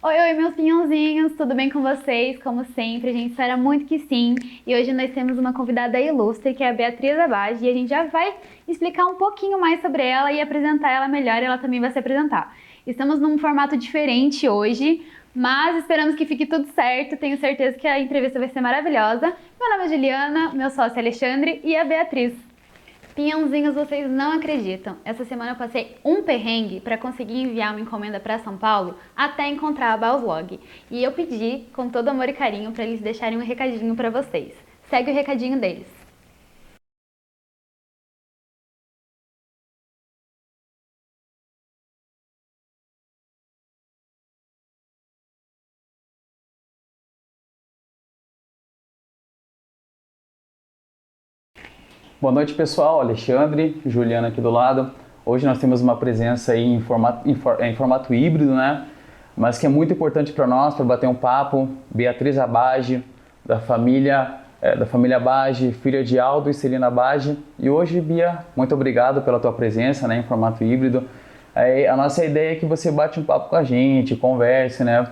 Oi, oi, meus pinhãozinhos, tudo bem com vocês? Como sempre, a gente espera muito que sim. E hoje nós temos uma convidada ilustre, que é a Beatriz Abage, e a gente já vai explicar um pouquinho mais sobre ela e apresentar ela melhor, ela também vai se apresentar. Estamos num formato diferente hoje, mas esperamos que fique tudo certo. Tenho certeza que a entrevista vai ser maravilhosa. Meu nome é Juliana, meu sócio é Alexandre e a Beatriz. Pinhãozinhos, vocês não acreditam. Essa semana eu passei um perrengue para conseguir enviar uma encomenda para São Paulo até encontrar a Bauslog. E eu pedi com todo amor e carinho para eles deixarem um recadinho para vocês. Segue o recadinho deles. Boa noite, pessoal. Alexandre, Juliana aqui do lado. Hoje nós temos uma presença aí em formato, em, for, em formato híbrido, né? Mas que é muito importante para nós, para bater um papo. Beatriz Abage, da família é, da família Abage, filha de Aldo e Celina Abage. E hoje, Bia, muito obrigado pela tua presença, né, em formato híbrido. É, a nossa ideia é que você bate um papo com a gente, converse, né?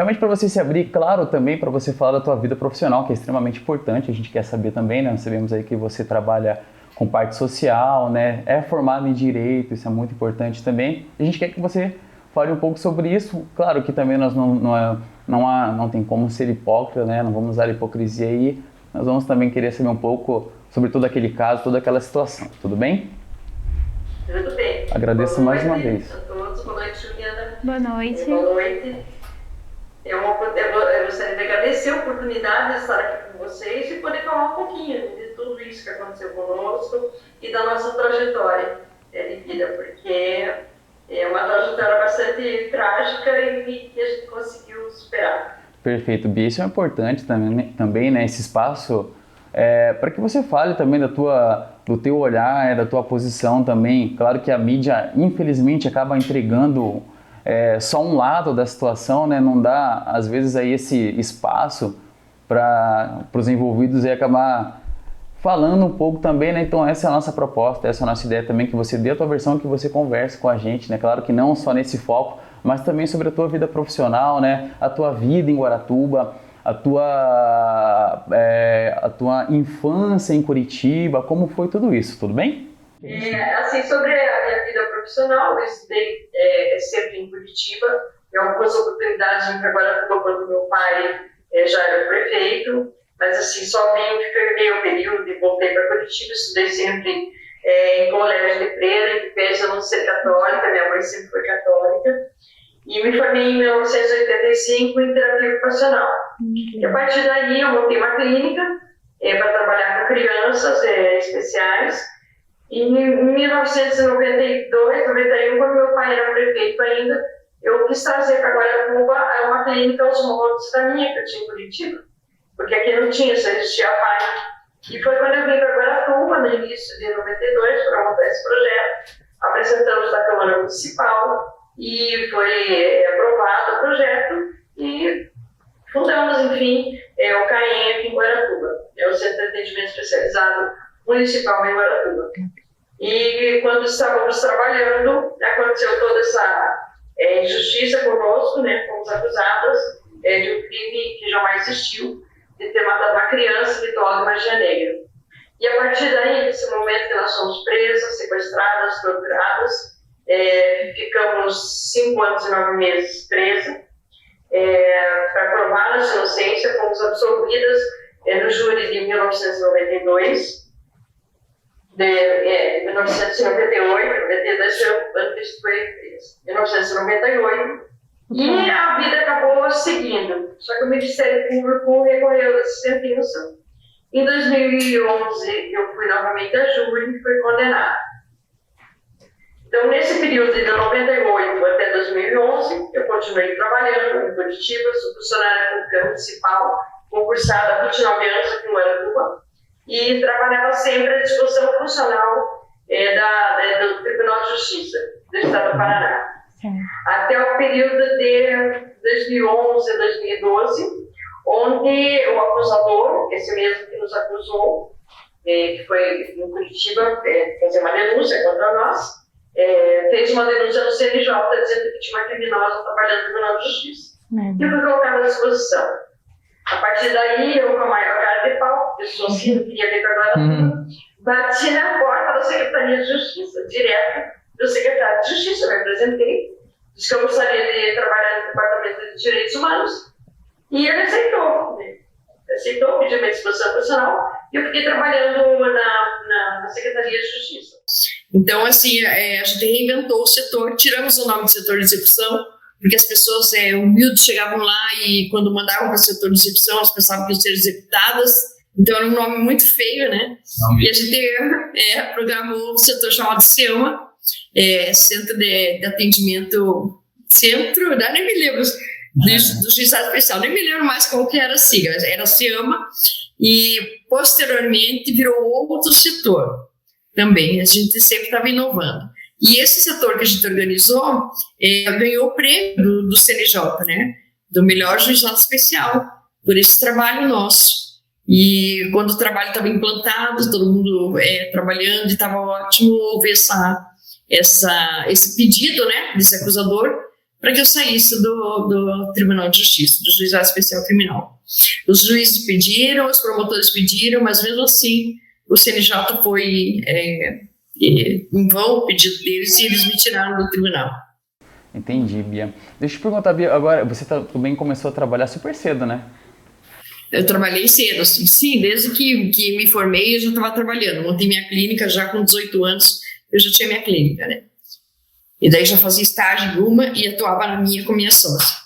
Realmente para você se abrir, claro, também para você falar da tua vida profissional, que é extremamente importante, a gente quer saber também, né? Nós sabemos aí que você trabalha com parte social, né? É formado em direito, isso é muito importante também. A gente quer que você fale um pouco sobre isso. Claro que também nós não não, é, não, há, não tem como ser hipócrita, né? Não vamos usar hipocrisia aí. Nós vamos também querer saber um pouco sobre todo aquele caso, toda aquela situação. Tudo bem? Tudo bem. Agradeço mais uma vez. a todos. Boa noite, Juliana. Boa noite. Boa noite. É uma, eu gostaria de agradecer a oportunidade de estar aqui com vocês e poder falar um pouquinho de tudo isso que aconteceu conosco e da nossa trajetória é, de vida, porque é uma trajetória bastante trágica e que a gente conseguiu superar. Perfeito, Bia. Isso é importante também, também né? Esse espaço é, para que você fale também da tua, do teu olhar, da tua posição também. Claro que a mídia, infelizmente, acaba entregando é, só um lado da situação, né? Não dá, às vezes, aí esse espaço para os envolvidos e acabar falando um pouco também, né? Então essa é a nossa proposta, essa é a nossa ideia também, que você dê a tua versão, que você converse com a gente, né? Claro que não só nesse foco, mas também sobre a tua vida profissional, né? A tua vida em Guaratuba, a tua, é, a tua infância em Curitiba, como foi tudo isso, tudo bem? É, assim, sobre a minha vida profissional, eu estudei é, sempre em Curitiba, eu algumas oportunidades em Guaratuba quando meu pai é, já era prefeito, mas assim, só vim, fiquei o período e voltei para Curitiba, estudei sempre é, em colégio de freira, em pese a não ser católica, minha mãe sempre foi católica, e me formei em 1985 em terapia ocupacional. Uhum. E a partir daí eu montei uma clínica é, para trabalhar com crianças é, especiais, em 1992, 91, quando meu pai era prefeito ainda, eu quis trazer para Guarapuba uma clínica aos moldes da minha que eu tinha em Curitiba, porque aqui não tinha, só existia a PAI. E foi quando eu vim para Guaratuba, no início de 92, para montar esse projeto. Apresentamos na Câmara Municipal e foi é, aprovado o projeto e fundamos, enfim, é, o CAEM aqui em Guaratuba. É o Centro de Atendimento Especializado Municipal em Guaratuba. E quando estávamos trabalhando, aconteceu toda essa é, injustiça conosco, né? Fomos acusadas é, de um crime que jamais existiu, de ter matado uma criança de magia negra. E a partir daí, nesse momento que nós fomos presas, sequestradas, torturadas, é, ficamos cinco anos e nove meses presas. É, para provar nossa inocência, fomos absolvidas é, no júri de 1992 de é, 1998, 92 foi ano que foi 1998, e a vida acabou seguindo. Só que o Ministério Público recorreu dessa sentença. Em 2011, eu fui novamente a júri e fui condenada. Então, nesse período de 98 até 2011, eu continuei trabalhando em Curitiba, sou funcionária pública municipal, concursada há 29 anos aqui no Aratuba e trabalhava sempre a discussão funcional é, da, do Tribunal de Justiça do Estado do Paraná. Sim. Até o período de 2011 a 2012, onde o acusador, esse mesmo que nos acusou, é, que foi em Curitiba é, fazer uma denúncia contra nós, é, fez uma denúncia no CNJ dizendo que tinha uma criminosa trabalhando no Tribunal de Justiça. e fui colocada à disposição. A partir daí, eu com a maior de pau, eu sou assim, não queria ver com a uhum. bati na porta da Secretaria de Justiça, direto do secretário de Justiça, me apresentei, disse que eu gostaria de trabalhar no Departamento de Direitos Humanos, e ele aceitou. Né? Aceitou, pediu minha disposição profissional, e eu fiquei trabalhando na, na, na Secretaria de Justiça. Então, assim, é, a gente reinventou o setor, tiramos o nome do setor de execução, porque as pessoas é, humildes chegavam lá e quando mandavam para o setor de execução, elas pensavam que iam ser executadas, então era um nome muito feio, né? Não, e a gente é, programou um setor chamado SEMA, é, Centro de, de, Atendimento, Centro, né? nem me lembro, do, do Juizado Especial, nem me lembro mais qual que era a sigla, era SEMA, e posteriormente virou outro setor também, a gente sempre estava inovando. E esse setor que a gente organizou é, ganhou o prêmio do, do CNJ, né? Do melhor juizado especial, por esse trabalho nosso. E quando o trabalho estava implantado, todo mundo é, trabalhando, estava ótimo ver essa, essa, esse pedido né, desse acusador para que eu saísse do, do Tribunal de Justiça, do Juizado Especial Criminal. Os juízes pediram, os promotores pediram, mas mesmo assim o CNJ foi é, em vão o pedido deles e eles me tiraram do tribunal. Entendi, Bia. Deixa eu te perguntar, Bia, agora você tá, também começou a trabalhar super cedo, né? Eu trabalhei cedo, assim, sim, desde que, que me formei eu já estava trabalhando. Montei minha clínica já com 18 anos, eu já tinha minha clínica, né? E daí já fazia estágio em uma e atuava na minha com minha sócia.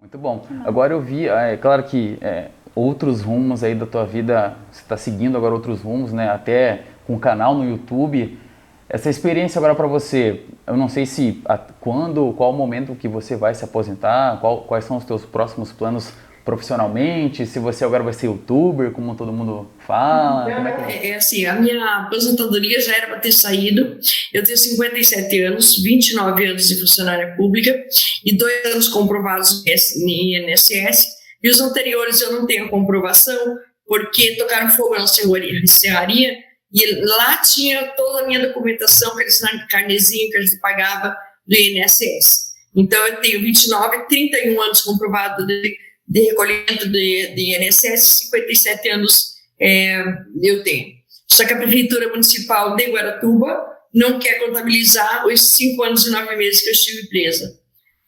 Muito bom. Agora eu vi, é claro que é, outros rumos aí da tua vida, você está seguindo agora outros rumos, né? Até com o canal no YouTube. Essa experiência agora para você, eu não sei se a, quando, qual o momento que você vai se aposentar, qual, quais são os teus próximos planos profissionalmente, se você agora vai ser youtuber, como todo mundo fala. Não, é, que... é, é, assim, a minha aposentadoria já era para ter saído. Eu tenho 57 anos, 29 anos de funcionária pública e dois anos comprovados em INSS. E os anteriores eu não tenho comprovação, porque tocaram fogo na serraria e lá tinha toda a minha documentação, aqueles carnezinho que a gente pagava do INSS. Então, eu tenho 29, 31 anos comprovado de, de recolhimento de, de INSS, 57 anos é, eu tenho. Só que a Prefeitura Municipal de Guaratuba não quer contabilizar os cinco anos e nove meses que eu estive presa.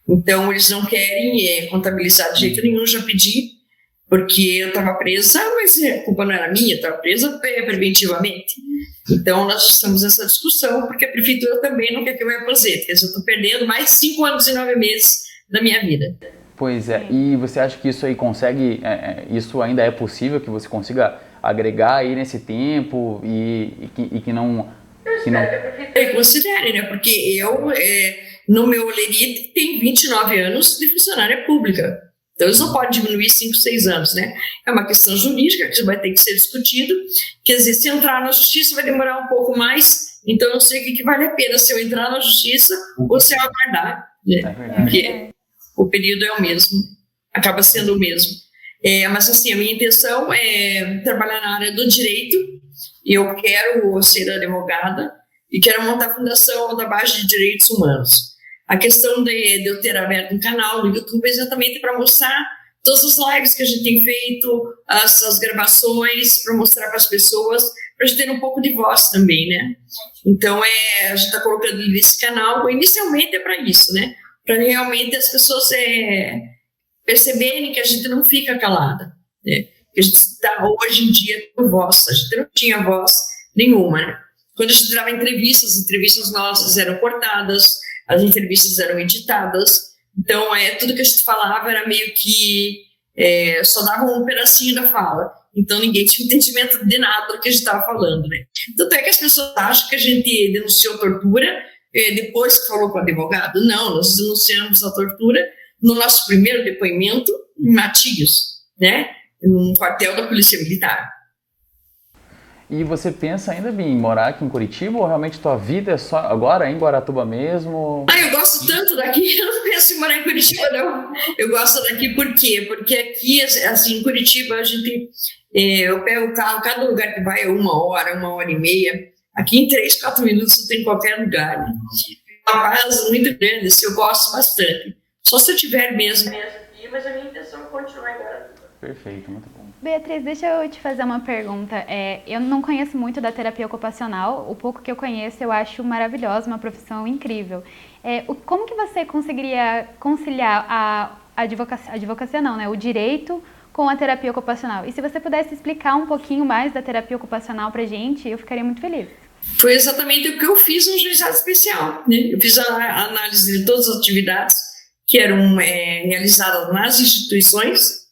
Então, eles não querem é, contabilizar de jeito nenhum, já pedi, porque eu estava presa, mas a culpa não era minha, estava presa preventivamente. Então, nós estamos nessa discussão, porque a prefeitura também não quer que eu me aposente. Quer dizer, eu estou perdendo mais cinco anos e nove meses da minha vida. Pois é, e você acha que isso aí consegue, é, é, isso ainda é possível, que você consiga agregar aí nesse tempo e, e, que, e que, não... Que não... É, considere, né? Porque eu, é, no meu olerite, tenho 29 anos de funcionária pública. Então, eles não podem diminuir 5, 6 anos, né? É uma questão jurídica que vai ter que ser discutido. Quer dizer, se entrar na justiça vai demorar um pouco mais, então eu não sei o que, que vale a pena, se eu entrar na justiça ou se eu aguardar. Né? É Porque o período é o mesmo, acaba sendo o mesmo. É, mas, assim, a minha intenção é trabalhar na área do direito. Eu quero ser advogada e quero montar a Fundação da Base de Direitos Humanos. A questão de, de eu ter aberto um canal no YouTube é exatamente para mostrar todas as lives que a gente tem feito, as, as gravações, para mostrar para as pessoas, para a gente ter um pouco de voz também, né? Então, é, a gente está colocando nesse canal, inicialmente é para isso, né? Para realmente as pessoas é, perceberem que a gente não fica calada, né? Que a gente está hoje em dia com voz, a gente não tinha voz nenhuma, né? Quando a gente dava entrevistas, as entrevistas nossas eram cortadas, as entrevistas eram editadas, então é tudo que a gente falava era meio que é, só dava um pedacinho da fala, então ninguém tinha entendimento de nada do que a gente estava falando, né? Tanto é que as pessoas acham que a gente denunciou tortura é, depois que falou com o advogado. Não, nós denunciamos a tortura no nosso primeiro depoimento em Matias, né? No quartel da Polícia Militar. E você pensa ainda em morar aqui em Curitiba ou realmente tua vida é só agora em Guaratuba mesmo? Ah, eu gosto tanto daqui, eu não penso em morar em Curitiba não. Eu gosto daqui por quê? Porque aqui, assim, em Curitiba a gente, é, eu pego o carro, cada lugar que vai é uma hora, uma hora e meia. Aqui em três, quatro minutos eu tenho em qualquer lugar. Né? É uma casa muito grande, eu gosto bastante. Só se eu tiver mesmo aqui, mas a minha intenção é continuar em Guaratuba. Perfeito, muito bom. Beatriz, deixa eu te fazer uma pergunta. É, eu não conheço muito da terapia ocupacional. O pouco que eu conheço eu acho maravilhosa, uma profissão incrível. É, o, como que você conseguiria conciliar a, advocacia, advocacia não, né? O direito com a terapia ocupacional. E se você pudesse explicar um pouquinho mais da terapia ocupacional pra gente, eu ficaria muito feliz. Foi exatamente o que eu fiz no juizado especial. Né? Eu fiz a análise de todas as atividades que eram é, realizadas nas instituições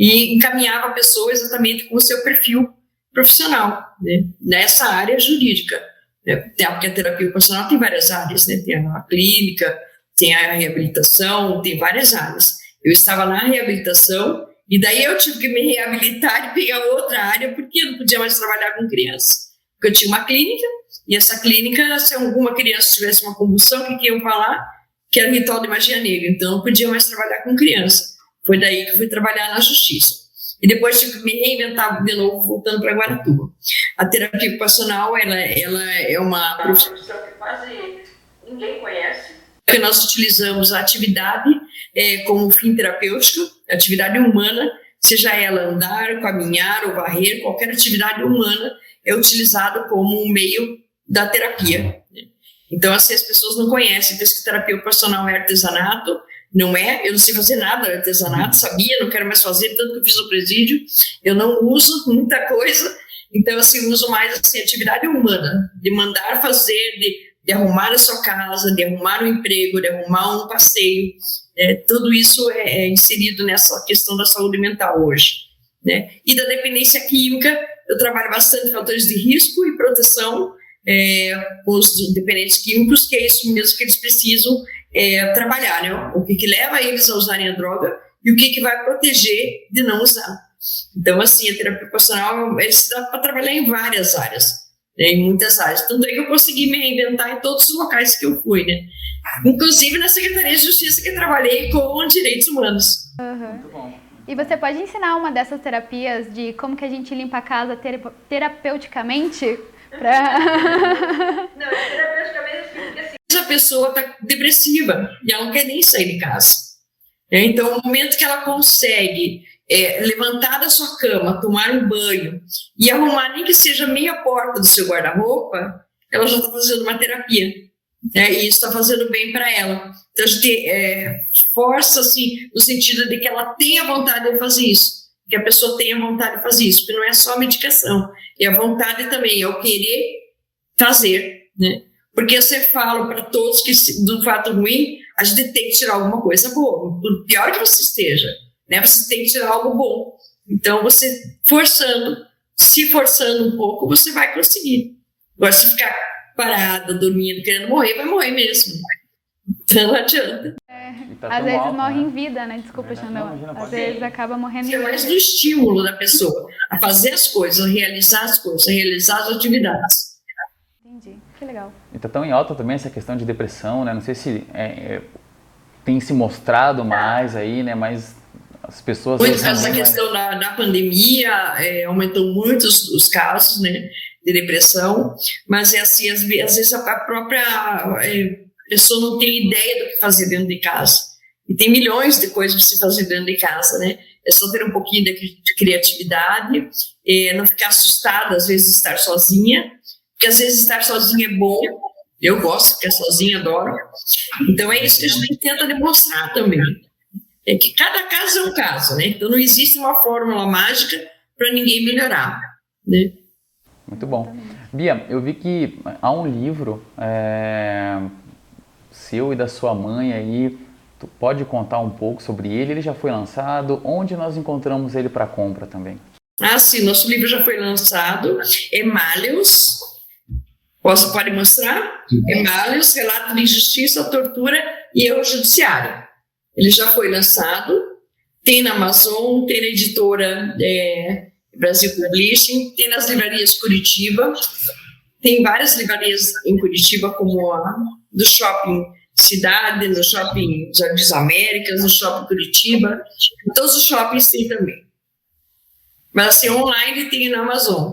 e encaminhava a pessoa exatamente com o seu perfil profissional, né? nessa área jurídica. Né? Porque a terapia ocupacional tem várias áreas, né? tem a clínica, tem a reabilitação, tem várias áreas. Eu estava na reabilitação e daí eu tive que me reabilitar e pegar outra área porque eu não podia mais trabalhar com crianças. Porque eu tinha uma clínica e essa clínica, se alguma criança tivesse uma convulsão, o que, que iam falar? Que era ritual de magia negra. Então, eu não podia mais trabalhar com criança. Foi daí que fui trabalhar na justiça. E depois tive que me reinventar de novo, voltando para Guaratuba. A terapia ocupacional, ela, ela é uma profissão que quase ninguém conhece. Que nós utilizamos a atividade é, como fim terapêutico, atividade humana, seja ela andar, caminhar ou varrer, qualquer atividade humana é utilizada como um meio da terapia. Então, assim, as pessoas não conhecem, pensa que terapia ocupacional é artesanato, não é, eu não sei fazer nada de artesanato, sabia, não quero mais fazer, tanto que eu fiz o presídio, eu não uso muita coisa, então, assim, uso mais, assim, atividade humana, de mandar fazer, de, de arrumar a sua casa, de arrumar um emprego, de arrumar um passeio, é, tudo isso é, é inserido nessa questão da saúde mental hoje, né? E da dependência química, eu trabalho bastante fatores de risco e proteção é, os dependentes químicos, que é isso mesmo que eles precisam é, trabalhar, né? O que, que leva eles a usarem a droga e o que, que vai proteger de não usar. Então, assim, a terapia ocupacional, eles dá para trabalhar em várias áreas, né? em muitas áreas. Tanto é que eu consegui me reinventar em todos os locais que eu fui, né? Inclusive na Secretaria de Justiça, que trabalhei com direitos humanos. Uhum. Muito bom. E você pode ensinar uma dessas terapias de como que a gente limpa a casa terapeuticamente? Pra... Não, terapeuticamente porque assim, a pessoa está depressiva e ela não quer nem sair de casa. É, então, o momento que ela consegue é, levantar da sua cama, tomar um banho e arrumar nem que seja meia porta do seu guarda-roupa, ela já está fazendo uma terapia. Né? E isso está fazendo bem para ela. Então, a gente é, força, assim, no sentido de que ela tenha vontade de fazer isso. Que a pessoa tenha vontade de fazer isso. Porque não é só a medicação, é a vontade também, é o querer fazer, né? Porque você fala para todos que do fato ruim, a gente tem que tirar alguma coisa boa. Por pior que você esteja, né? Você tem que tirar algo bom. Então, você forçando, se forçando um pouco, você vai conseguir. Agora, se ficar parada, dormindo, querendo morrer, vai morrer mesmo. Então, não adianta. É, tá às vezes alto, morre né? em vida, né? Desculpa, Xandão. Às vezes acaba morrendo Isso em vida. é mais do estímulo da pessoa a fazer as coisas, a realizar as coisas, a realizar as atividades. Entendi, que legal. E tá tão em alta também essa questão de depressão, né? Não sei se é, é, tem se mostrado mais aí, né? Mas as pessoas... Muito essa questão da, da pandemia, é, aumentou muito os, os, casos, né? De depressão, mas é assim, às, vezes a própria é, pessoa não tem ideia do que fazer dentro de casa. E tem milhões de coisas para se fazer dentro de casa, né? É só ter um pouquinho de, de criatividade, é, não ficar assustada, às vezes, de estar sozinha, porque às vezes estar sozinha é bom. Eu gosto de ficar sozinha, adoro. Então é isso que a gente tenta demonstrar também. É que cada caso é um caso, né? Então não existe uma fórmula mágica para ninguém melhorar, né? Muito bom. Bia, eu vi que há um livro é, seu e da sua mãe aí. Tu pode contar um pouco sobre ele? Ele já foi lançado? Onde nós encontramos ele para compra também? Ah, sim, nosso livro já foi lançado. Emálios, Posso, pode mostrar? Emálios, Relato de Injustiça, Tortura e Erro Judiciário. Ele já foi lançado, tem na Amazon, tem na editora é, Brasil Publishing, tem nas livrarias Curitiba, tem várias livrarias em Curitiba, como a do Shopping Cidade, no Shopping Jardim Américas, no Shopping Curitiba, todos os shoppings tem também. Mas assim, online tem na Amazon.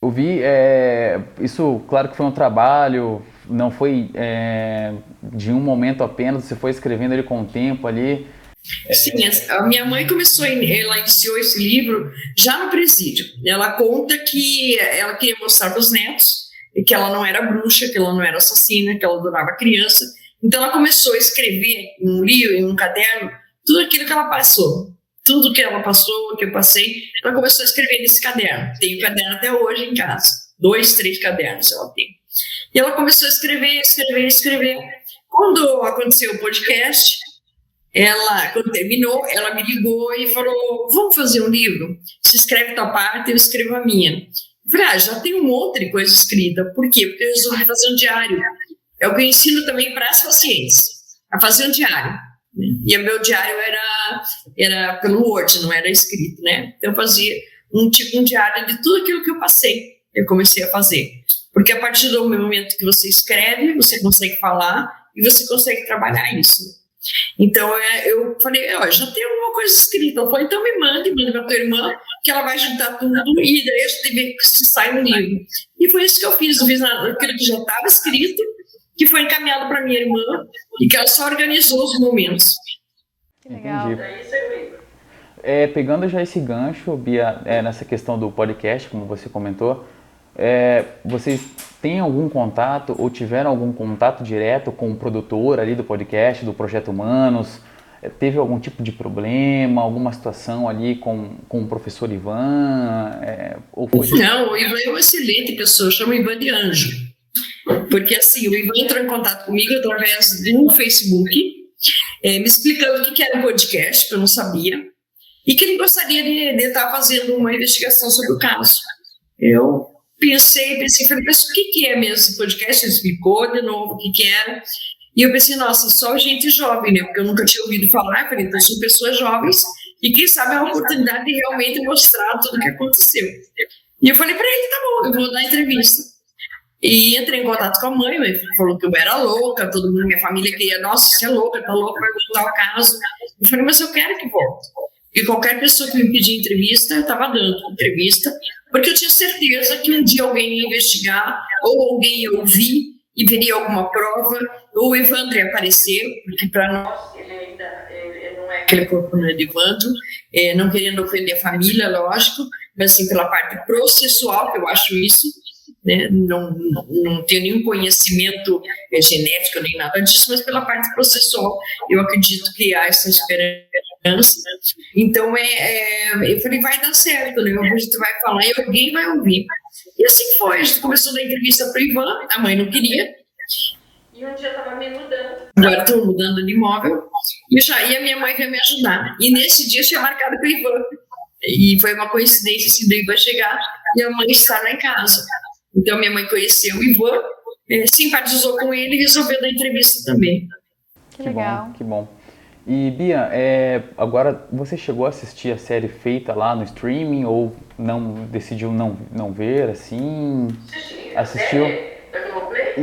Eu vi, é, isso claro que foi um trabalho, não foi é, de um momento apenas, você foi escrevendo ele com o tempo ali. Sim, a minha mãe começou, ela iniciou esse livro já no presídio. Ela conta que ela queria mostrar para os netos que ela não era bruxa, que ela não era assassina, que ela adorava criança. Então ela começou a escrever em um livro, em um caderno, tudo aquilo que ela passou. Tudo que ela passou, que eu passei, ela começou a escrever nesse caderno. Tem o caderno até hoje em casa. Dois, três cadernos ela tem. E ela começou a escrever, escrever, escrever. Quando aconteceu o podcast, ela, quando terminou, ela me ligou e falou: Vamos fazer um livro? Se escreve tua parte, eu escrevo a minha. Eu falei: Ah, já tem um monte de coisa escrita. Por quê? Porque eu resolvi fazer um diário. É o que eu ensino também para as pacientes, a fazer um diário. E o meu diário era, era pelo Word, não era escrito, né? Então eu fazia um tipo um diário de tudo aquilo que eu passei. Eu comecei a fazer. Porque a partir do momento que você escreve, você consegue falar e você consegue trabalhar isso. Então é, eu falei, ó, já tem alguma coisa escrita. Ela falou, então me mande, manda para tua irmã, que ela vai juntar tudo e daí a gente vê se sai um livro. E foi isso que eu fiz, eu fiz aquilo que já estava escrito, que foi encaminhado para minha irmã e que ela só organizou os momentos. Que legal. Entendi. É, pegando já esse gancho, Bia, é, nessa questão do podcast, como você comentou, é, vocês têm algum contato ou tiveram algum contato direto com o produtor ali do podcast, do Projeto Humanos? É, teve algum tipo de problema, alguma situação ali com, com o professor Ivan? É, ou foi... Não, o Ivan é uma excelente pessoa, chama Ivan de Anjo. Porque assim, o Ivan entrou em contato comigo através do Facebook, é, me explicando o que era um podcast, que eu não sabia, e que ele gostaria de, de estar fazendo uma investigação sobre o caso. Eu pensei, pensei, falei, mas o que, é mesmo esse podcast? Ele explicou de novo o que, que era. E eu pensei, nossa, só gente jovem, né? Porque eu nunca tinha ouvido falar, falei, então são pessoas jovens e quem sabe é uma oportunidade de realmente mostrar tudo o que aconteceu. E eu falei para ele, tá bom, eu vou dar entrevista. E entrei em contato com a mãe, mãe falou que eu era louca, todo mundo, minha família queria, nossa, você é louca, tá louca, vai voltar o caso. Eu falei, mas eu quero que volte. E qualquer pessoa que me pedia entrevista, eu estava dando entrevista, porque eu tinha certeza que um dia alguém ia investigar, ou alguém ia ouvir e veria alguma prova, ou o Evandro ia aparecer, porque para nós ele ainda ele não é aquele corpo não é de Evandro, é, não querendo ofender a família, lógico, mas assim, pela parte processual, que eu acho isso, né, não, não tenho nenhum conhecimento é, genético nem nada disso, mas pela parte processual, eu acredito que há essa esperança então, é, é, eu falei, vai dar certo, né? A gente vai falar e alguém vai ouvir. E assim foi. A gente começou da entrevista para Ivan, a mãe não queria. E um dia eu estava me mudando. Agora estou mudando de imóvel. E, já, e a minha mãe veio me ajudar. E nesse dia tinha marcado com o Ivan. E foi uma coincidência assim, do Ivan chegar e a mãe estar lá em casa. Então, minha mãe conheceu o Ivan, é, simpatizou com ele e resolveu dar entrevista também. Que legal. Que bom, que bom. E Bia, é, agora você chegou a assistir a série feita lá no streaming ou não decidiu não, não ver assim? Assisti. Assistiu?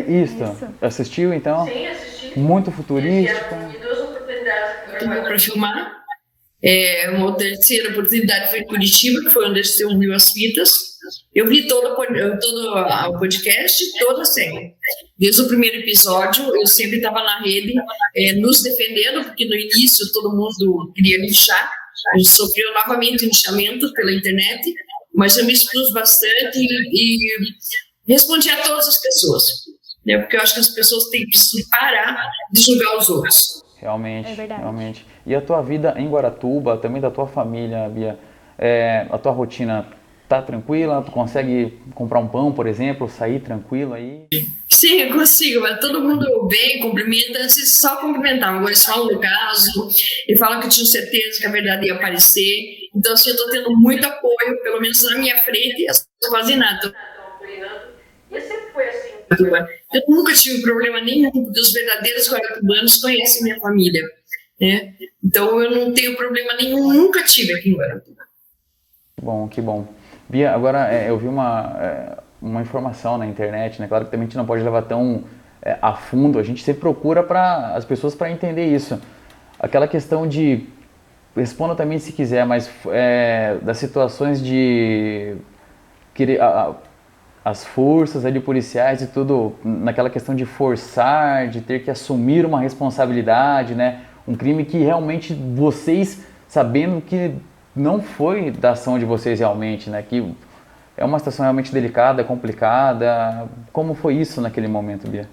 Isso. Isso. Assistiu então? Sim, assisti. Muito futurístico. E duas oportunidades para filmar. É, uma terceira oportunidade foi em Curitiba, que foi onde você ouviu as fitas. Eu vi todo, todo o podcast, toda a série. Desde o primeiro episódio, eu sempre estava na rede é, nos defendendo, porque no início todo mundo queria lixar. A gente sofreu novamente lixamento pela internet, mas eu me expus bastante e, e respondi a todas as pessoas. Né, porque eu acho que as pessoas têm que parar de julgar os outros. Realmente, É realmente. E a tua vida em Guaratuba, também da tua família, Bia, é, a tua rotina tá tranquila? Tu consegue comprar um pão, por exemplo, sair tranquilo aí? Sim, eu consigo, mas todo mundo bem, cumprimenta, vocês só cumprimentavam. Agora eles falam do caso, e falam que tinham certeza que a verdade ia aparecer. Então, assim, eu tô tendo muito apoio, pelo menos na minha frente, as pessoas quase nada. estão apoiando. E sempre foi assim. Eu nunca tive problema nenhum, porque os verdadeiros guaratubanos conhecem minha família. Né? Então, eu não tenho problema nenhum, nunca tive aqui em Guaratuba. Que bom, que bom. Bia, agora é, eu vi uma, é, uma informação na internet, né? Claro que também a gente não pode levar tão é, a fundo, a gente sempre procura para as pessoas para entender isso. Aquela questão de responda também se quiser, mas é, das situações de querer a- a- as forças ali policiais e tudo naquela questão de forçar, de ter que assumir uma responsabilidade, né? Um crime que realmente vocês, sabendo que não foi da ação de vocês realmente, né? Que é uma situação realmente delicada, complicada. Como foi isso naquele momento, Bia?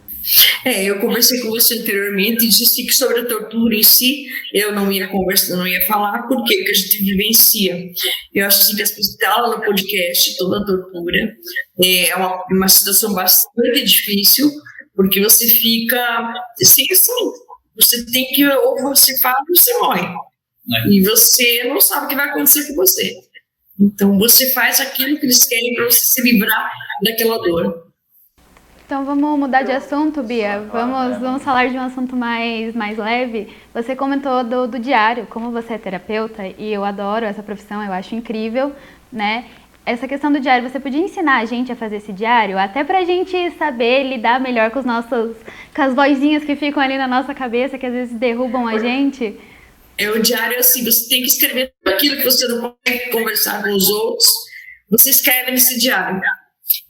É, eu conversei com você anteriormente e disse que sobre a tortura em si eu não ia conversar, não ia falar porque que a gente vivencia. Eu acho assim, que as pessoas falam no podcast toda a tortura é uma, uma situação bastante difícil porque você fica assim, assim você tem que ou você fala ou você morre é. e você não sabe o que vai acontecer com você. Então você faz aquilo que eles querem para você se livrar daquela dor. Então vamos mudar de assunto, Bia. Vamos, vamos falar de um assunto mais, mais leve. Você comentou do, do diário, como você é terapeuta, e eu adoro essa profissão, eu acho incrível, né? Essa questão do diário, você podia ensinar a gente a fazer esse diário? Até pra gente saber lidar melhor com os nossos. com as vozinhas que ficam ali na nossa cabeça, que às vezes derrubam a gente. É o diário assim, você tem que escrever aquilo que você não consegue conversar com os outros, você escreve nesse diário.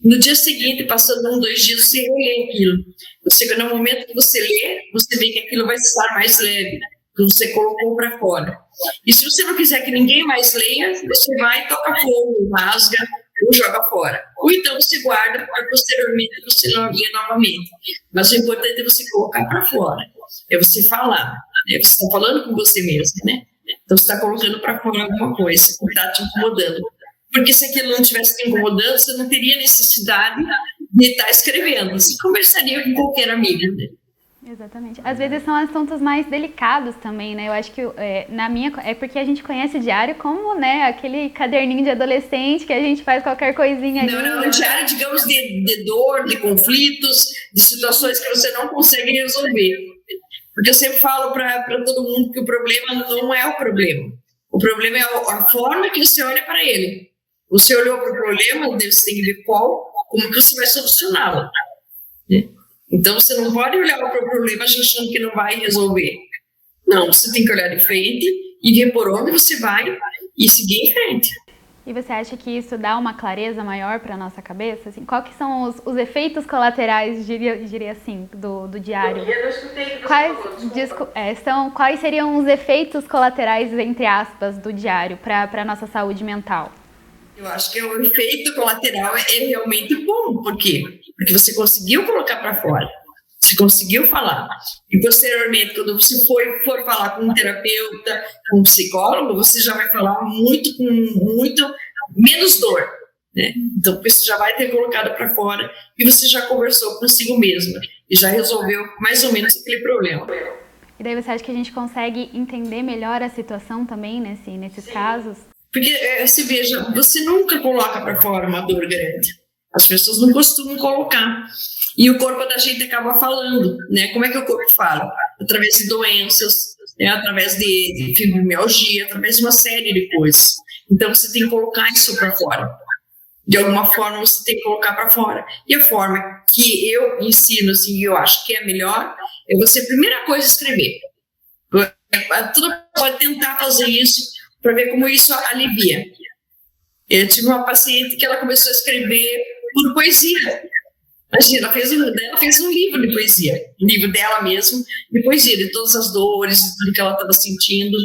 No dia seguinte, passando um, dois dias, você relê aquilo. Você, no momento que você lê, você vê que aquilo vai estar mais leve, que você colocou para fora. E se você não quiser que ninguém mais leia, você vai, toca fogo, rasga ou joga fora. Ou então você guarda para posteriormente você não novamente. Mas o importante é você colocar para fora. É você falar. Né? Você está falando com você mesmo, né? Então você está colocando para fora alguma coisa que está te incomodando. Porque se aquilo não estivesse te incomodando, você não teria necessidade de estar escrevendo. Você conversaria com qualquer amigo. Né? Exatamente. Às vezes são assuntos mais delicados também, né? Eu acho que é, na minha é porque a gente conhece o diário como, né, aquele caderninho de adolescente que a gente faz qualquer coisinha ali. Não, não, o diário, digamos, de, de dor, de conflitos, de situações que você não consegue resolver. Porque eu sempre falo para todo mundo que o problema não é o problema. O problema é a forma que você olha para ele. Você olhou para o problema, você tem que ver qual, como que você vai solucioná-lo. Né? Então, você não pode olhar para o problema achando que não vai resolver. Não, você tem que olhar de frente e ver por onde você vai e seguir em frente. E você acha que isso dá uma clareza maior para a nossa cabeça? Assim, quais que são os, os, efeitos colaterais, diria, diria assim, do, do diário? Eu não escutei quais, disco, é, são, quais seriam os efeitos colaterais, entre aspas, do diário para a nossa saúde mental? Eu acho que o efeito colateral é realmente bom. Por quê? Porque você conseguiu colocar para fora. Você conseguiu falar. E posteriormente, quando você for, for falar com um terapeuta, com um psicólogo, você já vai falar muito com muito menos dor. Né? Então, você já vai ter colocado para fora e você já conversou consigo mesma e já resolveu mais ou menos aquele problema. E daí você acha que a gente consegue entender melhor a situação também nesse, nesses Sim. casos? Porque, é, se veja, você nunca coloca para fora uma dor grande. As pessoas não costumam colocar. E o corpo da gente acaba falando, né? Como é que o corpo fala? Através de doenças, né? através de, de fibromialgia, através de uma série de coisas. Então, você tem que colocar isso para fora. De alguma forma, você tem que colocar para fora. E a forma que eu ensino, assim, eu acho que é melhor, é você, primeira coisa, escrever. Tudo pode tentar fazer isso, para ver como isso alivia. Eu tive uma paciente que ela começou a escrever por poesia. Imagina, ela fez, um, ela fez um livro de poesia, um livro dela mesmo, de poesia, de todas as dores, de tudo que ela estava sentindo.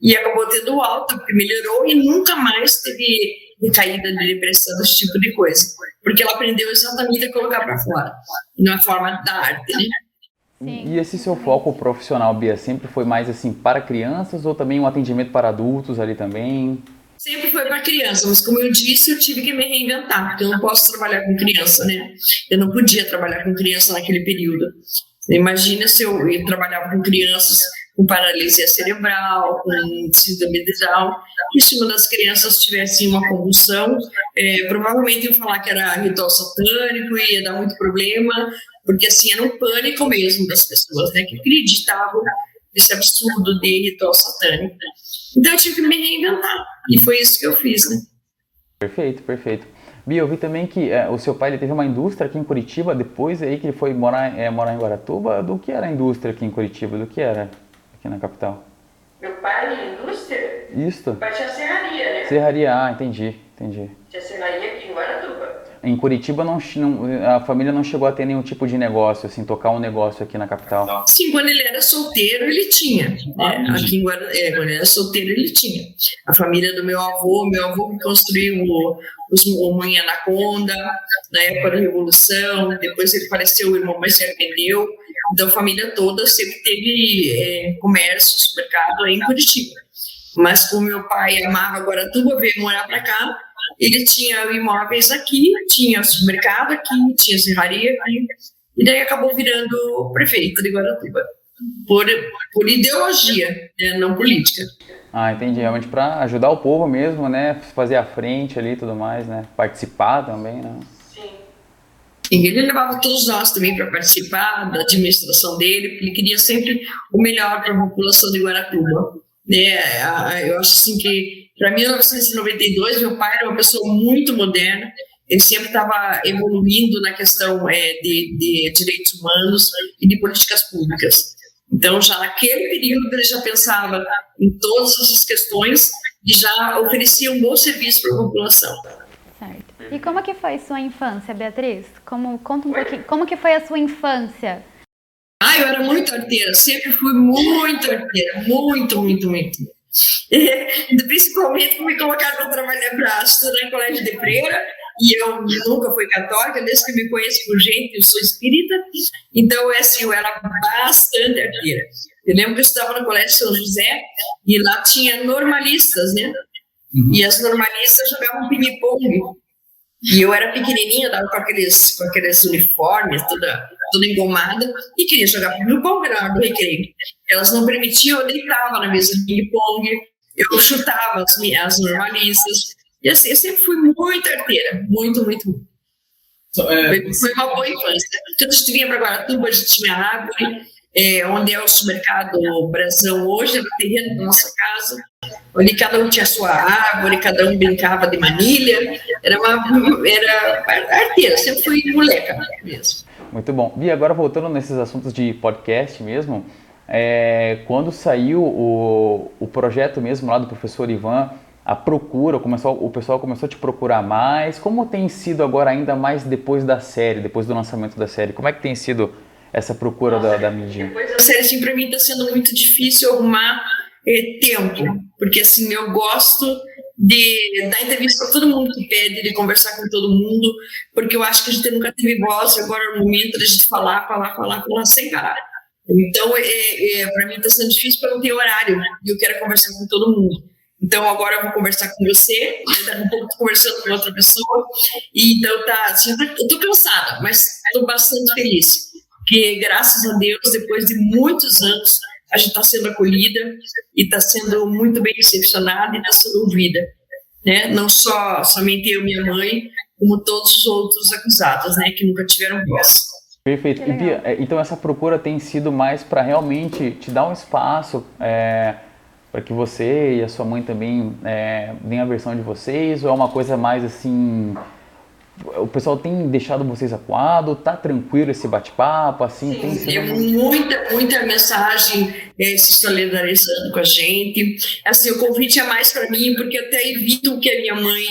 E acabou tendo alta, porque melhorou e nunca mais teve recaída de depressão, esse tipo de coisa. Porque ela aprendeu exatamente a colocar para fora, na forma da arte, né? E esse seu foco profissional, Bia, sempre foi mais assim para crianças ou também um atendimento para adultos ali também? Sempre foi para criança, mas como eu disse, eu tive que me reinventar, porque eu não posso trabalhar com criança, né? Eu não podia trabalhar com criança naquele período. Imagina se eu, eu trabalhava com crianças com paralisia cerebral, com síndrome de Down, e se uma das crianças tivesse uma convulsão, é, provavelmente iam falar que era ritual satânico, ia dar muito problema, porque assim era um pânico mesmo das pessoas, né, que acreditavam nesse absurdo de ritual satânico. Então eu tive que me reinventar e foi isso que eu fiz, né? Perfeito, perfeito. Bia, eu vi também que é, o seu pai ele teve uma indústria aqui em Curitiba, depois aí que ele foi morar, é, morar em Guaratuba. Do que era a indústria aqui em Curitiba? Do que era aqui na capital? Meu pai, indústria? Isso. Meu pai tinha serraria, né? Serraria, ah, entendi, entendi. Tinha serraria aqui em Guaratuba. Em Curitiba não, não, a família não chegou a ter nenhum tipo de negócio, assim, tocar um negócio aqui na capital. Sim, quando ele era solteiro, ele tinha. Né? Aqui em Guarani, é, quando ele era solteiro, ele tinha. A família do meu avô, meu avô construiu o, os, o Mãe Anaconda, na época da Revolução, depois ele faleceu, o irmão mais velho vendeu. Então a família toda sempre teve é, comércio, supermercado em Curitiba. Mas como meu pai amava Guaratuba, veio morar para cá, ele tinha imóveis aqui, tinha supermercado aqui, tinha serraria aqui, e daí acabou virando prefeito de Guaratuba. Por, por ideologia, né, não política. Ah, entendi. Realmente para ajudar o povo mesmo, né? Fazer a frente ali e tudo mais, né? Participar também, né? Sim. E ele levava todos nós também para participar da administração dele, porque ele queria sempre o melhor para a população de Guaratuba. Né? Eu acho assim que, para 1992, meu pai era uma pessoa muito moderna, ele sempre estava evoluindo na questão é, de, de, direitos humanos e de políticas públicas. Então, já naquele período, ele já pensava em todas essas questões e já oferecia um bom serviço para a população. Certo. E como que foi sua infância, Beatriz? Como, conta um pouquinho, como que foi a sua infância? Ah, eu era muito arteira, sempre fui muito arteira, muito, muito, muito. Principalmente me colocaram para trabalhar para estudar em colégio de freira, e eu nunca fui católica, desde que me conheço por gente, eu sou espírita, então assim, eu era bastante arteira. Eu lembro que eu estudava no Colégio São José e lá tinha normalistas, né? Uhum. E as normalistas jogavam ping-pong. E eu era pequenininha, dava com aqueles, com aqueles uniformes, toda toda engomada, e queria jogar ping-pong na hora do recreio. Elas não permitiam, eu deitava na mesa de ping-pong, eu chutava as, as normalistas, e assim, eu sempre fui muito arteira, muito, muito, muito. É, foi, foi, uma boa infância. Quando a gente vinha para Guaratuba, a gente tinha árvore, é, onde é o supermercado Brasão hoje, era o terreno da nossa casa, onde cada um tinha sua árvore, cada um brincava de manilha, era uma era arteira, sempre fui moleca mesmo. Muito bom. E agora voltando nesses assuntos de podcast mesmo, é, quando saiu o, o projeto mesmo lá do professor Ivan, a procura, começou, o pessoal começou a te procurar mais. Como tem sido agora ainda mais depois da série, depois do lançamento da série? Como é que tem sido essa procura Nossa, da, da mídia? Depois da série, assim, para mim está sendo muito difícil arrumar tempo, porque assim, eu gosto de dar entrevista para todo mundo que pede, de conversar com todo mundo, porque eu acho que a gente nunca teve voz, agora é o momento de a gente falar, falar, falar, falar sem parar. Então, é, é para mim está sendo difícil porque eu não tenho horário, e eu quero conversar com todo mundo. Então, agora eu vou conversar com você, daqui a pouco conversando com outra pessoa, e então tá, assim, eu estou cansada, mas estou bastante feliz, porque graças a Deus, depois de muitos anos, a gente está sendo acolhida e está sendo muito bem recepcionada e está sendo ouvida. Né? Não só somente eu e minha mãe, como todos os outros acusados, né, que nunca tiveram voz. Perfeito. E Bia, é, então essa procura tem sido mais para realmente te dar um espaço é, para que você e a sua mãe também é, deem a versão de vocês, ou é uma coisa mais assim o pessoal tem deixado vocês acuado? Tá tranquilo esse bate-papo? Assim, Sim, tem muita, muita mensagem é, se solidarizando com a gente. Assim, o convite é mais para mim, porque até evito que a minha mãe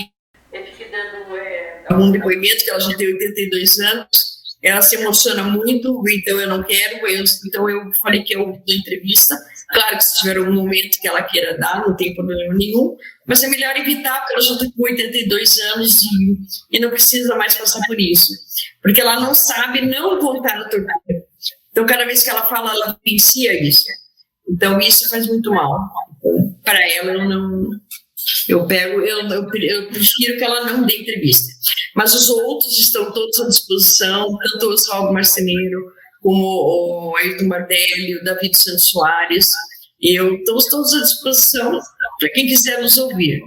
fique dando é, algum depoimento, que ela já tem 82 anos. Ela se emociona muito, então eu não quero. Eu, então eu falei que eu dou entrevista. Claro que se tiver algum momento que ela queira dar, não tem problema nenhum mas é melhor evitar, porque ela já está com 82 anos e, e não precisa mais passar por isso. Porque ela não sabe não contar a tortura. Então, cada vez que ela fala, ela vivencia isso. Então, isso faz muito mal. Para ela, eu não. Eu pego, eu, eu, eu, prefiro que ela não dê entrevista. Mas os outros estão todos à disposição, tanto o Oswaldo Marceneiro, como o Ayrton Bardelli, o David Santos Soares. Eu estamos todos à disposição para quem quiser nos ouvir.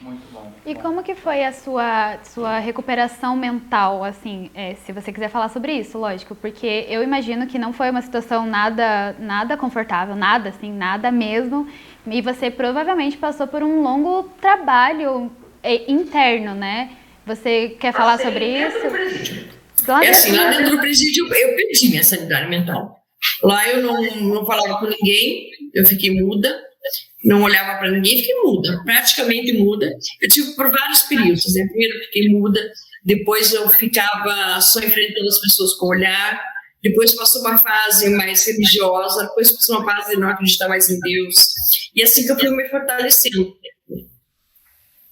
Muito bom. E como que foi a sua, sua recuperação mental, assim, é, se você quiser falar sobre isso, lógico, porque eu imagino que não foi uma situação nada, nada confortável, nada, assim, nada mesmo, e você provavelmente passou por um longo trabalho é, interno, né? Você quer falar sobre isso? Claro, é assim, lá dentro do presídio eu perdi minha sanidade mental. Lá eu não, não falava com ninguém, eu fiquei muda, não olhava para ninguém, fiquei muda, praticamente muda. Eu tive por vários períodos. Né? Primeiro fiquei muda, depois eu ficava só enfrentando as pessoas com o olhar, depois passou uma fase mais religiosa, depois passou uma fase de não acreditar mais em Deus. E assim que eu fui me fortalecendo.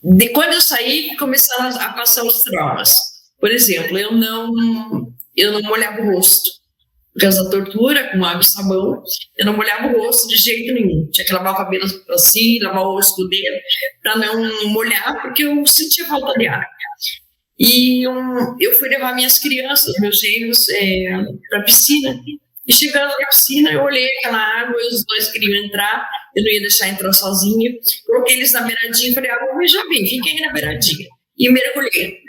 De quando eu saí, começaram a passar os traumas. Por exemplo, eu não, eu não molhava o rosto. Por causa da tortura, com água e sabão, eu não molhava o rosto de jeito nenhum. Tinha que lavar o cabelo assim, lavar o rosto dedo, para não molhar, porque eu sentia falta de ar. E um, eu fui levar minhas crianças, meus gêmeos, é, para a piscina. E chegando na piscina, eu olhei aquela água, os dois queriam entrar, eu não ia deixar entrar sozinha. Coloquei eles na beiradinha e falei, ah, veja bem, fiquem aí na beiradinha. E mergulhei.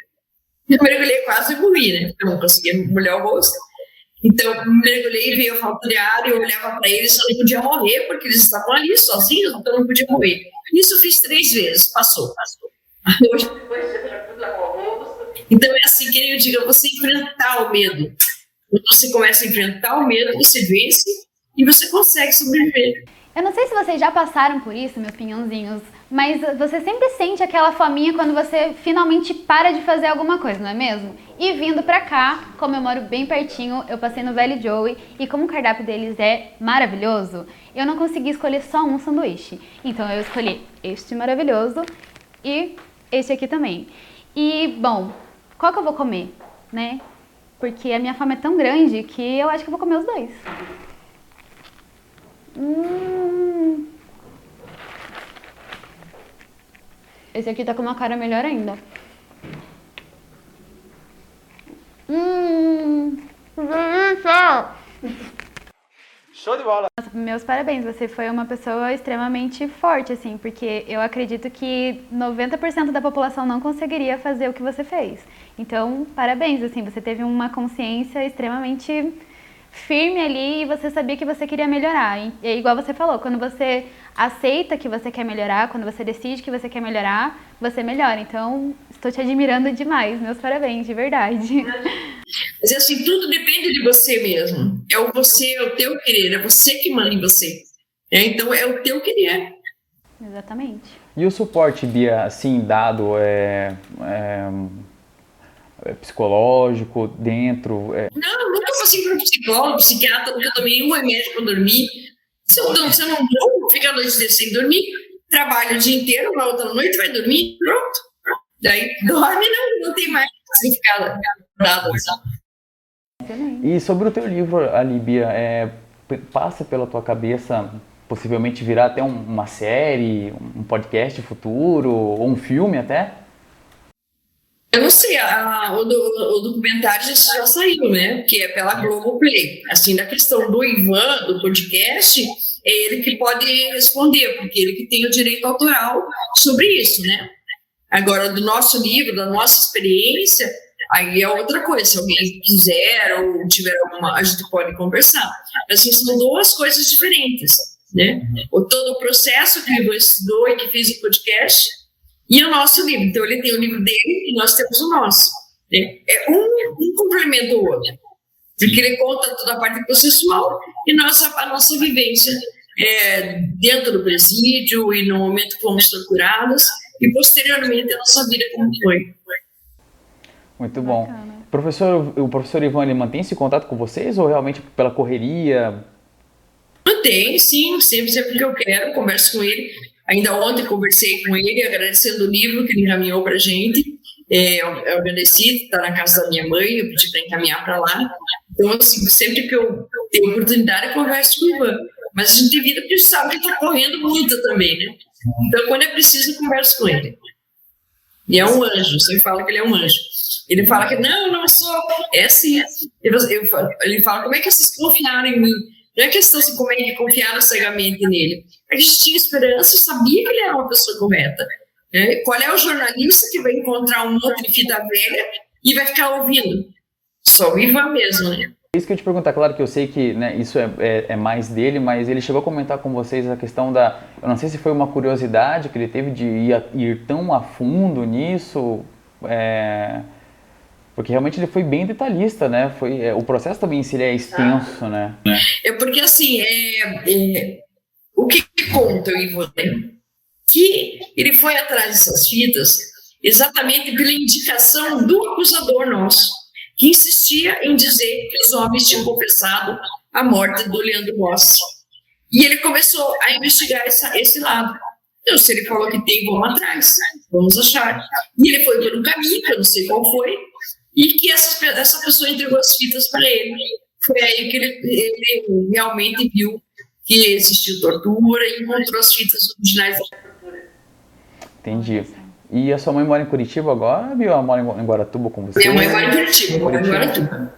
Eu mergulhei quase e morri, né? Eu não conseguia molhar o rosto. Então, mergulhei, veio a falta de ar, e eu olhava para eles, eu não podia morrer, porque eles estavam ali sozinhos, então eu não podia morrer. Isso eu fiz três vezes, passou. passou. Hoje, então é assim que eu digo, você enfrentar o medo. Quando você começa a enfrentar o medo, você vence e você consegue sobreviver. Eu não sei se vocês já passaram por isso, meus pinhãozinhos, mas você sempre sente aquela fominha quando você finalmente para de fazer alguma coisa, não é mesmo? E vindo pra cá, como eu moro bem pertinho, eu passei no Velho Joey e como o cardápio deles é maravilhoso, eu não consegui escolher só um sanduíche. Então eu escolhi este maravilhoso e este aqui também. E, bom, qual que eu vou comer, né? Porque a minha fome é tão grande que eu acho que eu vou comer os dois. Hum. Esse aqui tá com uma cara melhor ainda. Hum. Que delícia! Show de bola! Nossa, meus parabéns, você foi uma pessoa extremamente forte, assim, porque eu acredito que 90% da população não conseguiria fazer o que você fez. Então, parabéns, assim, você teve uma consciência extremamente firme ali e você sabia que você queria melhorar. E é igual você falou, quando você aceita que você quer melhorar, quando você decide que você quer melhorar, você melhora. Então, estou te admirando demais. Meus parabéns, de verdade. Mas assim, tudo depende de você mesmo. É o você, é o teu querer, é você que manda em você. É, então, é o teu querer. Exatamente. E o suporte, Bia, assim, dado é, é é, psicológico dentro? É... Não, passei por um psicólogo, psiquiatra, nunca tomei um remédio para dormir. Se eu, não, se eu não durmo, fica a noite sem dormir, trabalha o dia inteiro, na outra noite vai dormir, pronto. Daí dorme, não, não tem mais ficar acordado. E sobre o teu livro, a é, passa pela tua cabeça possivelmente virar até um, uma série, um podcast futuro, ou um filme até? Eu não sei, a, o, do, o, documentário já, saiu, né? Que é pela Globoplay. Assim, da questão do Ivan, do podcast, é ele que pode responder, porque ele que tem o direito autoral sobre isso, né? Agora, do nosso livro, da nossa experiência, aí é outra coisa. Se alguém quiser ou tiver alguma, a gente pode conversar. Assim, são duas coisas diferentes, né? O todo o processo que o Ivan estudou e que fez o podcast e o nosso livro. Então, ele tem o livro dele e nós temos o nosso. Né? É um, um complemento o outro. Porque ele conta toda a parte processual e nossa, a nossa vivência é, dentro do presídio e no momento que fomos torturados e posteriormente a nossa vida como foi. Muito bom. Bacana. Professor, o professor Ivan, ele mantém esse contato com vocês ou realmente pela correria? Mantém, sim, sempre, sempre que eu quero, converso com ele. Ainda ontem conversei com ele, agradecendo o livro que ele encaminhou para a gente. É, eu agradeci, está na casa da minha mãe, eu pedi para encaminhar para lá. Então, assim, sempre que eu tenho oportunidade, eu converso com o Ivan. Mas a gente tem vida porque sabe que está correndo muito também, né? Então, quando é preciso, eu converso com ele. E é um anjo, você fala que ele é um anjo. Ele fala que, não, não sou. É assim. Ele fala, como é que vocês confiaram em mim? Não é questão assim, como é que confiaram cegamente nele. A gente tinha esperança e sabia que ele era uma pessoa correta. Né? Qual é o jornalista que vai encontrar um monte de fita velha e vai ficar ouvindo? Só o Ivan mesmo, né? Isso que eu te perguntar, claro que eu sei que né, isso é, é, é, mais dele, mas ele chegou a comentar com vocês a questão da. Eu não sei se foi uma curiosidade que ele teve de ir, ir tão a fundo nisso. É, porque realmente ele foi bem detalhista, né? Foi, é, o processo também se é extenso, ah. né? É porque assim, é, é o que conta o Ivan? Que ele foi atrás dessas fitas exatamente pela indicação do acusador nosso, que insistia em dizer que os homens tinham confessado a morte do Leandro Rossi. E ele começou a investigar essa, esse lado. Então, se ele falou que tem, vamos atrás, vamos achar. E ele foi por um caminho, que eu não sei qual foi, e que essa, essa pessoa entregou as fitas para ele. Foi aí que ele, ele realmente viu que existiu tortura e encontrou as fitas originais da tortura. Entendi. E a sua mãe mora em Curitiba agora, ou ela mora em Guaratuba com você? Minha mãe mora em Curitiba, mora em Guaratuba.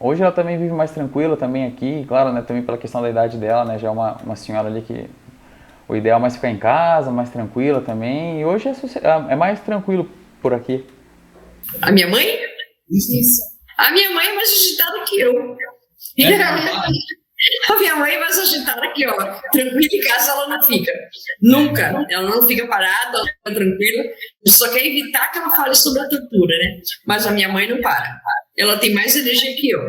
Hoje ela também vive mais tranquila também aqui, claro, né, também pela questão da idade dela, né, já é uma, uma senhora ali que o ideal é mais ficar em casa, mais tranquila também, e hoje é, é mais tranquilo por aqui. A minha mãe? Isso. A minha mãe é mais agitada que eu. É. A minha mãe é mais agitada que eu. Tranquila em casa ela não fica. Nunca. Ela não fica parada, ela fica tranquila. Só quer evitar que ela fale sobre a tortura, né? Mas a minha mãe não para. Ela tem mais energia que eu.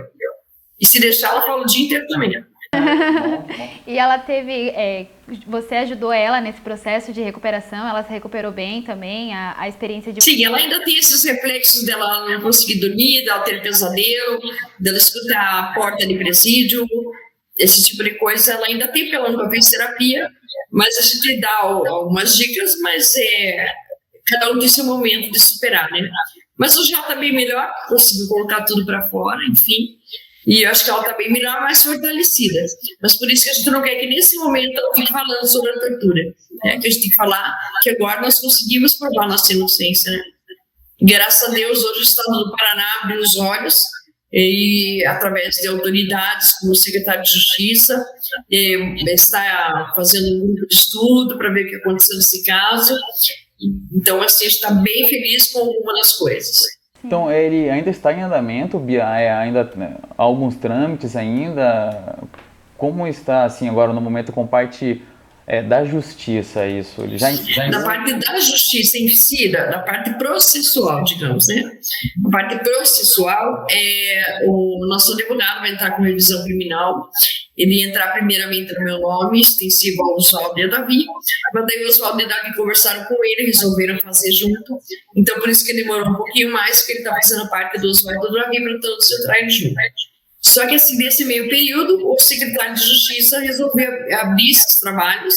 E se deixar, ela fala o dia inteiro também. e ela teve. É, você ajudou ela nesse processo de recuperação? Ela se recuperou bem também? A, a experiência de. Sim, ela ainda tem esses reflexos dela não conseguir dormir, dela ter pesadelo, dela escutar a porta de presídio, esse tipo de coisa. Ela ainda tem, ela nunca fez terapia, mas a gente dá algumas dicas, mas é. Cada um tem seu momento de superar, né? Mas hoje ela está bem melhor, conseguiu colocar tudo para fora, enfim. E eu acho que ela está bem melhor, mais fortalecida. Mas por isso que a gente não quer que nesse momento ela fique falando sobre a tortura. Né? Que a gente tem que falar que agora nós conseguimos provar nossa inocência. Né? Graças a Deus, hoje o Estado do Paraná abriu os olhos e através de autoridades como o secretário de Justiça está fazendo um grupo de estudo para ver o que aconteceu nesse caso. Então, assim, está bem feliz com algumas das coisas. Então ele ainda está em andamento, Bia, é, ainda né, alguns trâmites ainda. Como está assim agora no momento com parte é, da justiça isso? Ele já, já na parte da justiça em si, da, parte processual, digamos, né? A parte processual é o nosso advogado vai entrar com revisão criminal ele entrar primeiramente no meu nome, extensivo ao Oswaldo e a Davi, mas daí o Oswaldo e a Davi conversaram com ele, resolveram fazer junto, então por isso que demorou um pouquinho mais, porque ele está fazendo parte do Oswaldo e da Davi para todos entrarem junto. Só que assim, nesse meio período, o secretário de Justiça resolveu abrir esses trabalhos,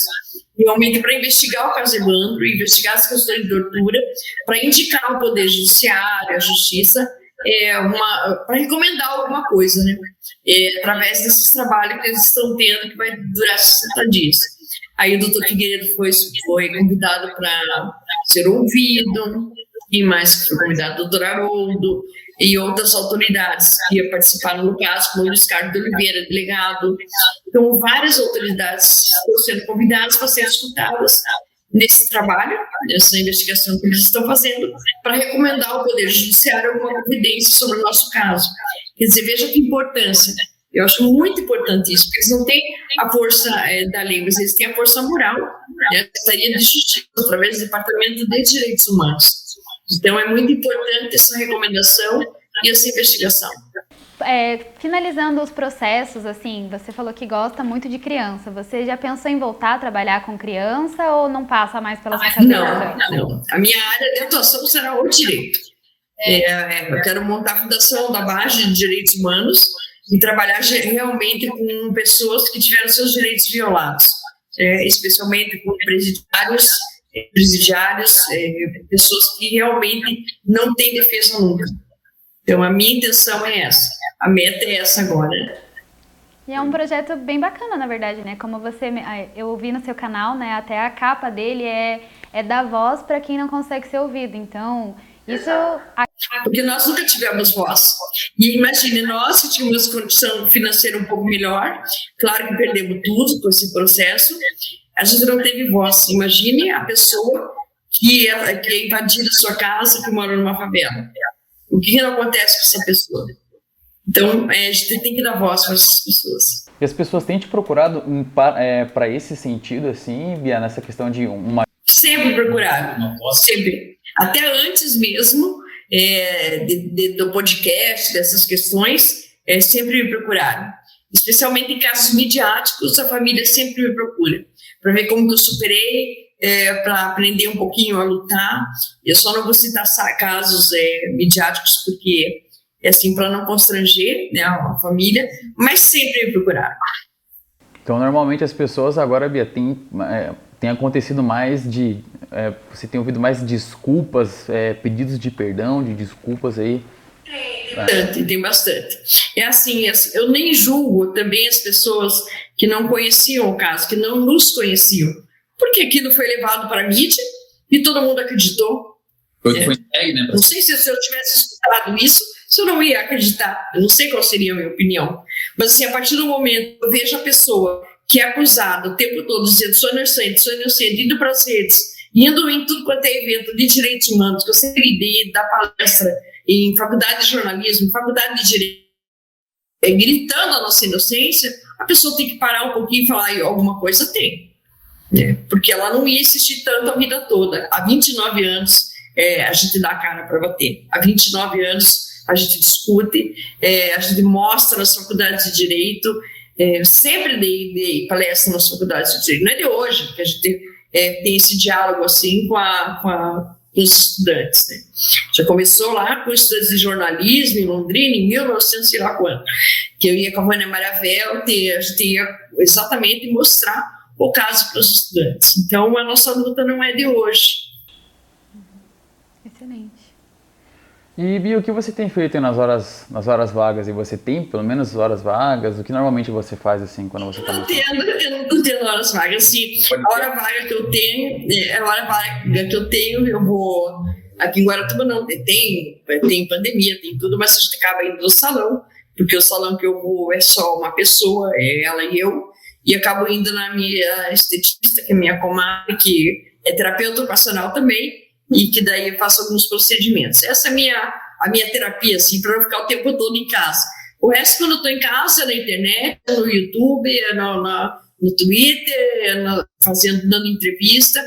realmente para investigar o caso Evandro, investigar as questões de tortura, para indicar ao Poder Judiciário, a Justiça, é, para recomendar alguma coisa, né? É, através desses trabalhos que eles estão tendo, que vai durar 60 dias. Aí o doutor Figueiredo foi, foi convidado para ser ouvido, e mais foi convidado o doutor Haroldo, e outras autoridades que iam participar no caso, como o Luiz Carlos de Oliveira, delegado. Então, várias autoridades estão sendo convidadas para serem escutadas nesse trabalho, nessa investigação que eles estão fazendo, para recomendar ao Poder Judiciário alguma providência sobre o nosso caso. Quer dizer, veja que importância. Eu acho muito importante isso, porque eles não têm a força é, da lei, mas eles têm a força moral, né, a Secretaria de Justiça, através do Departamento de Direitos Humanos. Então, é muito importante essa recomendação e essa investigação é, finalizando os processos, assim, você falou que gosta muito de criança. Você já pensou em voltar a trabalhar com criança ou não passa mais pela sua cabeça? Não, não. A minha área de atuação será o direito. É, é, eu quero montar a Fundação da Base de Direitos Humanos e trabalhar realmente com pessoas que tiveram seus direitos violados, é, especialmente com presidiários, presidiários, é, pessoas que realmente não têm defesa nunca. Então, a minha intenção é essa. A meta é essa agora. E é um projeto bem bacana, na verdade, né? Como você, eu ouvi no seu canal, né? Até a capa dele é, é dar voz para quem não consegue ser ouvido. Então, isso. Porque nós nunca tivemos voz. E imagine, nós que tínhamos condição financeira um pouco melhor, claro que perdemos tudo com esse processo, a gente não teve voz. Imagine a pessoa que é, que é invadida a sua casa, que mora numa favela. O que não acontece com essa pessoa? Então, é, a gente tem que dar voz para essas pessoas. E as pessoas têm te procurado para é, esse sentido, assim, Bia, nessa questão de uma. Sempre procuraram. Sempre. Até antes mesmo é, de, de, do podcast, dessas questões, é, sempre me procuraram. Especialmente em casos midiáticos, a família sempre me procura para ver como que eu superei, é, para aprender um pouquinho a lutar. Eu só não vou citar casos é, midiáticos porque é assim para não constranger né, a família, mas sempre procurar. Então, normalmente as pessoas agora, Bia, tem, é, tem acontecido mais de. É, você tem ouvido mais desculpas, é, pedidos de perdão, de desculpas aí? Tem bastante, tem bastante. É assim, eu nem julgo também as pessoas que não conheciam o caso, que não nos conheciam. Porque aquilo foi levado para a mídia e todo mundo acreditou. Foi, é. foi entregue, né? Não sei se, se eu tivesse escutado isso, se eu não ia acreditar. Eu não sei qual seria a minha opinião. Mas assim, a partir do momento que eu vejo a pessoa que é acusada o tempo todo dizendo sou inocente, sou inocente, indo para as redes, indo em tudo quanto é evento de direitos humanos, que eu sempre dei, da palestra em faculdade de jornalismo, faculdade de direito, é, gritando a nossa inocência, a pessoa tem que parar um pouquinho e falar, alguma coisa tem. É, porque ela não ia insistir tanto a vida toda. Há 29 anos, é, a gente dá a cara para bater. Há 29 anos, a gente discute, é, a gente mostra nas faculdades de direito. É, sempre dei, dei palestra nas faculdades de direito, não é de hoje que a gente é, tem esse diálogo assim com, a, com, a, com os estudantes. Né? Já começou lá com estudantes de jornalismo em Londrina, em 1900 e lá quando, que eu ia com a Vânia Maravel, a gente ia exatamente mostrar o caso para os estudantes. Então, a nossa luta não é de hoje. Excelente. E Bia, o que você tem feito nas horas, nas horas vagas? E você tem pelo menos horas vagas? O que normalmente você faz assim quando você está Não tendo, eu não tenho horas vagas. Assim, a hora vaga que eu tenho, é, a hora vaga que eu tenho, eu vou. Aqui em Guaratuba não tem, tem pandemia, tem tudo, mas a gente acaba indo no salão, porque o salão que eu vou é só uma pessoa, é ela e eu, e acabo indo na minha esteticista, que é minha comadre, que é terapeuta ocupacional também, e que daí faço alguns procedimentos. Essa é a minha, a minha terapia, assim, para ficar o tempo todo em casa. O resto, quando eu estou em casa, é na internet, no YouTube, é no, na, no Twitter, no, fazendo, dando entrevista.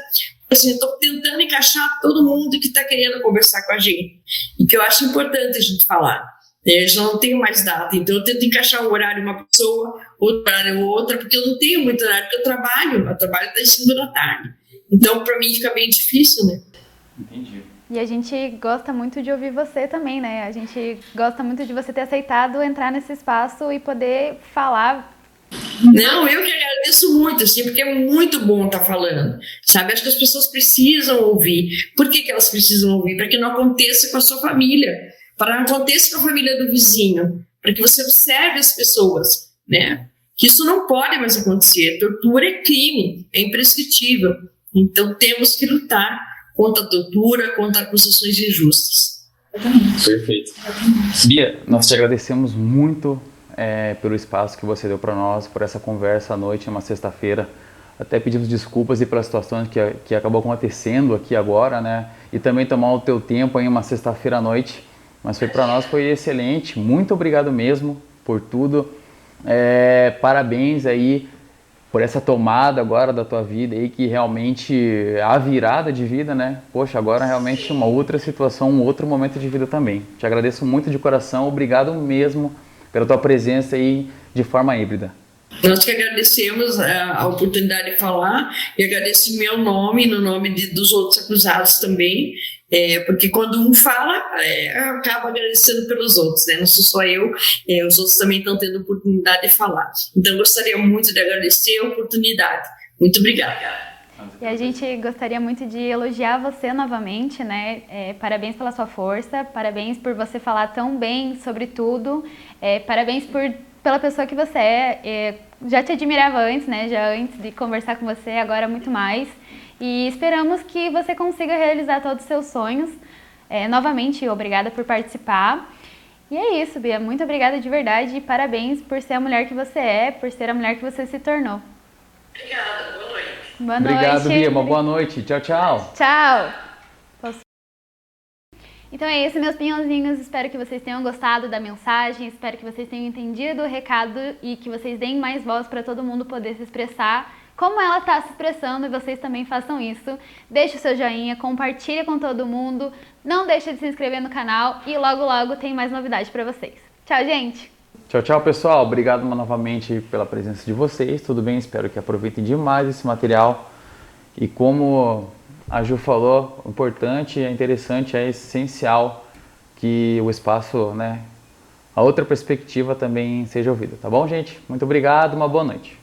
Assim, estou tentando encaixar todo mundo que está querendo conversar com a gente. E que eu acho importante a gente falar. Eu já não tenho mais data, então eu tento encaixar um horário uma pessoa, outro horário outra, porque eu não tenho muito horário, porque eu trabalho, eu trabalho até 5 da tarde. Então, para mim, fica bem difícil, né? Entendi. E a gente gosta muito de ouvir você também, né? A gente gosta muito de você ter aceitado entrar nesse espaço e poder falar. Não, eu que agradeço muito, assim, porque é muito bom estar tá falando, sabe? Acho que as pessoas precisam ouvir. Por que, que elas precisam ouvir? Para que não aconteça com a sua família, para que não aconteça com a família do vizinho, para que você observe as pessoas, né? Que isso não pode mais acontecer. Tortura é crime, é imprescritível. Então temos que lutar contra a tortura, contra acusações injustas. Perfeito. Bia, nós te agradecemos muito é, pelo espaço que você deu para nós, por essa conversa à noite, uma sexta-feira. Até pedimos desculpas e pela situação que, que acabou acontecendo aqui agora, né? E também tomar o teu tempo em uma sexta-feira à noite. Mas foi para nós foi excelente. Muito obrigado mesmo por tudo. É, parabéns aí por essa tomada agora da tua vida aí, que realmente a virada de vida, né? Poxa, agora realmente uma outra situação, um outro momento de vida também. Te agradeço muito de coração, obrigado mesmo pela tua presença aí de forma híbrida. Nós que agradecemos a, a oportunidade de falar e agradeço em meu nome, no nome de, dos outros acusados também, é, porque quando um fala, é, acaba agradecendo pelos outros, né? Não sou só eu, é, os outros também estão tendo oportunidade de falar. Então, gostaria muito de agradecer a oportunidade. Muito obrigada. E a gente gostaria muito de elogiar você novamente, né? É, parabéns pela sua força, parabéns por você falar tão bem sobre tudo, é, parabéns por, pela pessoa que você é. é. Já te admirava antes, né? Já antes de conversar com você, agora muito mais. E esperamos que você consiga realizar todos os seus sonhos. É, novamente, obrigada por participar. E é isso, Bia. Muito obrigada de verdade e parabéns por ser a mulher que você é, por ser a mulher que você se tornou. Obrigada, boa noite. Boa Obrigado, noite. Bia. Uma boa noite. Tchau, tchau. Tchau. Então é isso, meus pinhãozinhos. Espero que vocês tenham gostado da mensagem, espero que vocês tenham entendido o recado e que vocês deem mais voz para todo mundo poder se expressar como ela está se expressando e vocês também façam isso. Deixe o seu joinha, compartilhe com todo mundo, não deixe de se inscrever no canal e logo logo tem mais novidade para vocês. Tchau, gente! Tchau, tchau, pessoal. Obrigado novamente pela presença de vocês. Tudo bem? Espero que aproveitem demais esse material. E como a Ju falou, o importante, é interessante, é essencial que o espaço, né, a outra perspectiva também seja ouvida, tá bom, gente? Muito obrigado, uma boa noite.